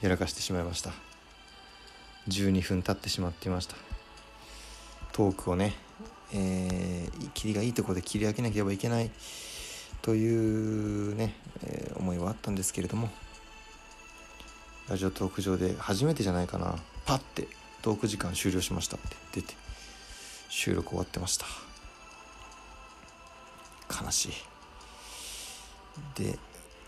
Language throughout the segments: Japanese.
やらかしてしまいました。12分経ってしまっていました。トークをね、えー、切りがいいところで切り上げなければいけない。というね、えー、思いはあったんですけれども。ラジオトーク上で初めてじゃないかな。パッてトーク時間終了しましたって。出て収録終わってました。悲しい。で、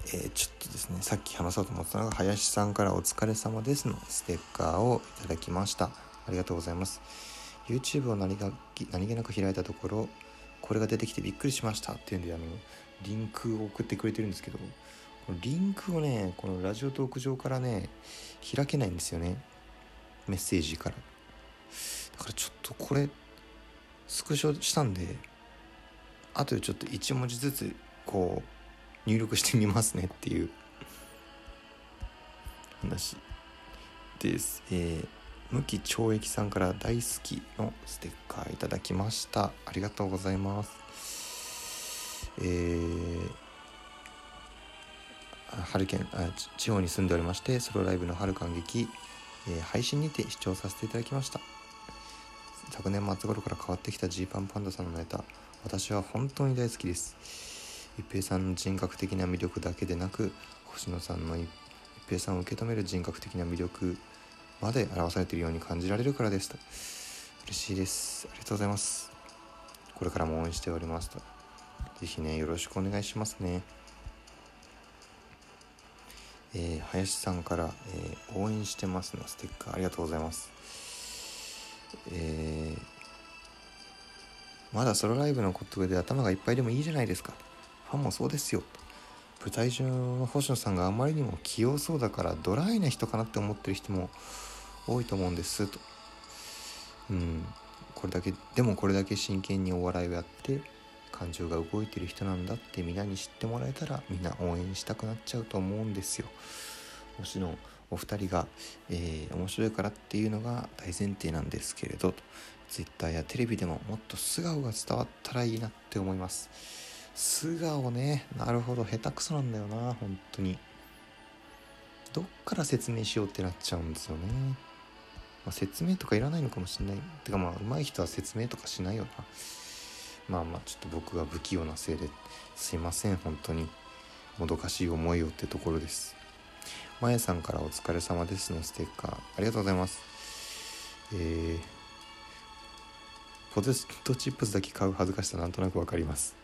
えー、ちょっとですねさっき話そうと思ったのが林さんから「お疲れ様です」のステッカーをいただきました。ありがとうございます。YouTube を何が何気なく開いたところこれが出てきてびっくりしました。っていうんであのリンクを送ってくれてるんですけどこのリンクをねこのラジオトーク上からね開けないんですよね。メッセージから。だからちょっとこれスクショしたんで後でちょっと1文字ずつこう入力してみますねっていう話です。えー、無期懲役さんから大好きのステッカーいただきました。ありがとうございます。えー、春県あ地方に住んでおりましてソロライブの春感激、えー、配信にて視聴させていただきました昨年末頃から変わってきたジーパンパンダさんのネタ私は本当に大好きです一平さんの人格的な魅力だけでなく星野さんの一平さんを受け止める人格的な魅力まで表されているように感じられるからです。と嬉しいです。ありがとうございます。これからも応援しておりますと。是非ねよろしくお願いしますね。えー、林さんから、えー、応援してますのステッカーありがとうございます。えー、まだソロライブのことで頭がいっぱいでもいいじゃないですか。ファンもそうですよ。舞台上の星野さんがあまりにも器用そうだからドライな人かなって思ってる人も多いと思うんです。とうん。これだけでもこれだけ真剣にお笑いをやって感情が動いてる人なんだってみんなに知ってもらえたらみんな応援したくなっちゃうと思うんですよ。もちろんお二人が、えー、面白いからっていうのが大前提なんですけれど Twitter やテレビでももっと素顔が伝わったらいいなって思います。素顔ね。なるほど。下手くそなんだよな本当に。どっから説明しようってなっちゃうんですよね、まあ、説明とかいらないのかもしれない。てかまあ上手い人は説明とかしないよな。まあまあちょっと僕が不器用なせいですいません本当に。もどかしい思いをってところです。まやさんからお疲れ様ですのステッカー。ありがとうございます。えー、ポテトチップスだけ買う恥ずかしさなんとなくわかります。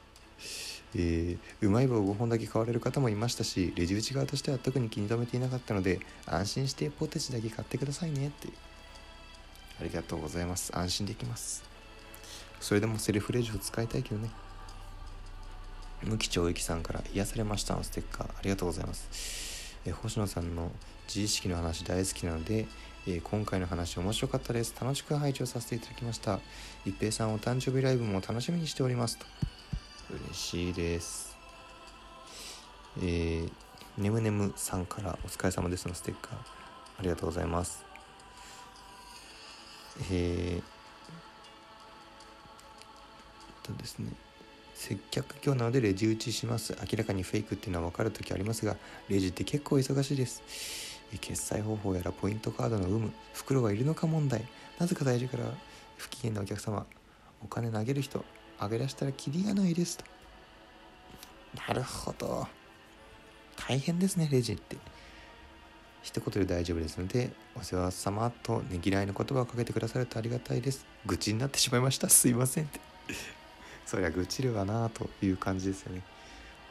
えー、うまい棒5本だけ買われる方もいましたしレジ打ち側としては特に気に留めていなかったので安心してポテチだけ買ってくださいねって。ありがとうございます。安心できます。それでもセルフレジを使いたいけどね。無期懲役さんから癒されましたのステッカーありがとうございます。え星野さんの自意識の話大好きなので、え今回の話面白かったです。楽しく拝聴させていただきました。一平さんお誕生日ライブも楽しみにしておりますと。嬉しいです。えー、ねむねむさんからお疲れ様ですのステッカーありがとうございます。えーとですね接客業なのでレジ打ちします。明らかにフェイクっていうのは分かる時ありますがレジって結構忙しいです。決済方法やらポイントカードの有無袋はいるのか問題。なぜか大事から不機嫌なお客様お金投げる人。あげ出したらキリがないですと。なるほど。大変ですねレジって。一言で大丈夫ですのでお世話様とねぎらいの言葉をかけてくださるとありがたいです。愚痴になってしまいました。すいませんって。そりゃ愚痴るわなという感じですよね。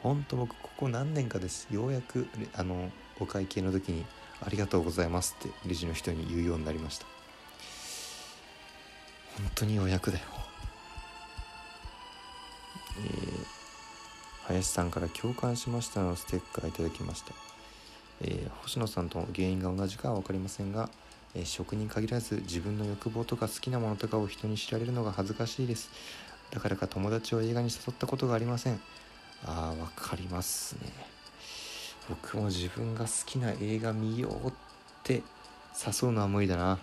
ほんと僕ここ何年かです。ようやくあのお会計の時に「ありがとうございます」ってレジの人に言うようになりました。本当にようやくだよ。えー、林さんから共感しましたのステッカーいただきました、えー、星野さんと原因が同じかは分かりませんが、えー、職人限らず自分の欲望とか好きなものとかを人に知られるのが恥ずかしいです。だからか友達を映画に誘ったことがありません。あーわかりますね。僕も自分が好きな映画見ようって誘うのは無理だな。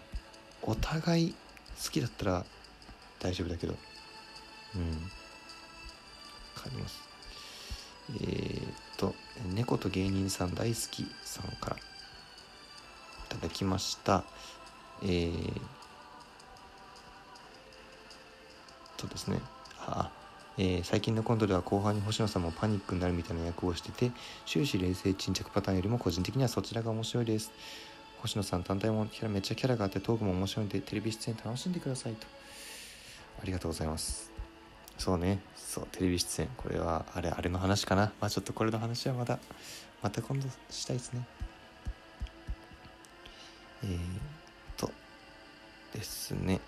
お互い好きだったら大丈夫だけど。うん。かります。えー、っと猫と芸人さん大好きさんからいただきました。えー、とですね。あえー、最近のコントでは後半に星野さんもパニックになるみたいな役をしてて終始冷静沈着パターンよりも個人的にはそちらが面白いです。星野さん単体もキャラめっちゃキャラがあってトークも面白いんでテレビ出演楽しんでくださいと。ありがとうございます。そうね。そうテレビ出演。これはあれあれの話かな。まあちょっとこれの話はまたまた今度したいですね。えー、っとですね。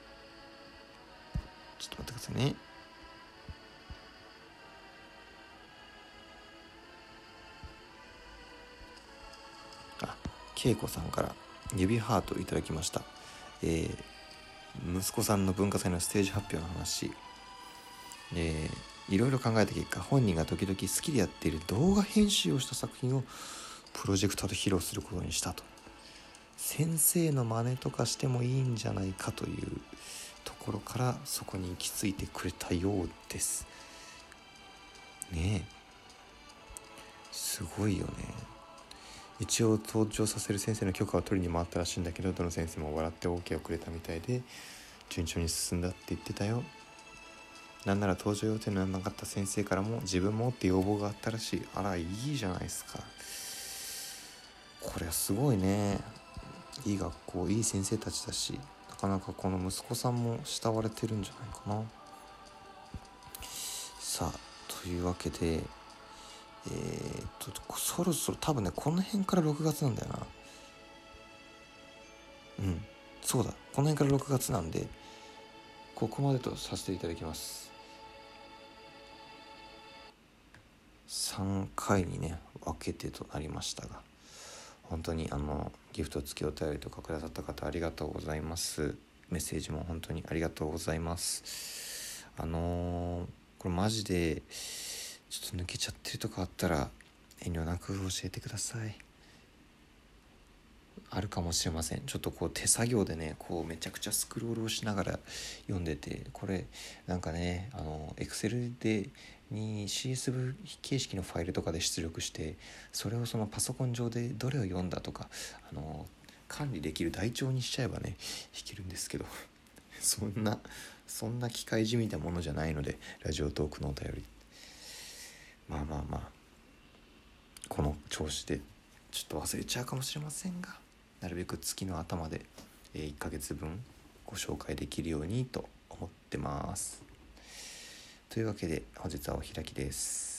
ちょっと待ってくださいね。あ恵子さんから指ハートいただきました、えー、息子さんの文化祭のステージ発表の話。えー、いろいろ考えた結果本人が時々好きでやっている動画編集をした作品をプロジェクターで披露することにしたと。先生の真似とかしてもいいんじゃないかというところからそこに行き着いてくれたようです。ねえ。すごいよね。一応登場させる先生の許可を取りに回ったらしいんだけどどの先生も笑って OK をくれたみたいで順調に進んだって言ってたよ。なんなら登場予定のなかった先生からも自分もって要望があったらしい。あらいいじゃないですか。これはすごいね。いい学校いい先生たちだしなかなかこの息子さんも慕われてるんじゃないかな。さあというわけでえー、っとそろそろ多分ねこの辺から6月なんだよな。うんそうだ。この辺から6月なんでここまでとさせていただきます。3回にね分けてとなりましたが本当にあのギフト付きお便りとかくださった方ありがとうございます。メッセージも本当にありがとうございます。あのー、これマジでちょっと抜けちゃってるとかあったら遠慮なく教えてください。あるかもしれません。ちょっとこう手作業でねこうめちゃくちゃスクロールをしながら読んでてこれなんかねあのエクセルでに CSV 形式のファイルとかで出力してそれをそのパソコン上でどれを読んだとかあの管理できる台帳にしちゃえばね弾けるんですけど そんなそんな機械じみたものじゃないのでラジオトークのお便りまあまあまあこの調子でちょっと忘れちゃうかもしれませんがなるべく月の頭で1ヶ月分ご紹介できるようにと思ってます。というわけで本日はお開きです。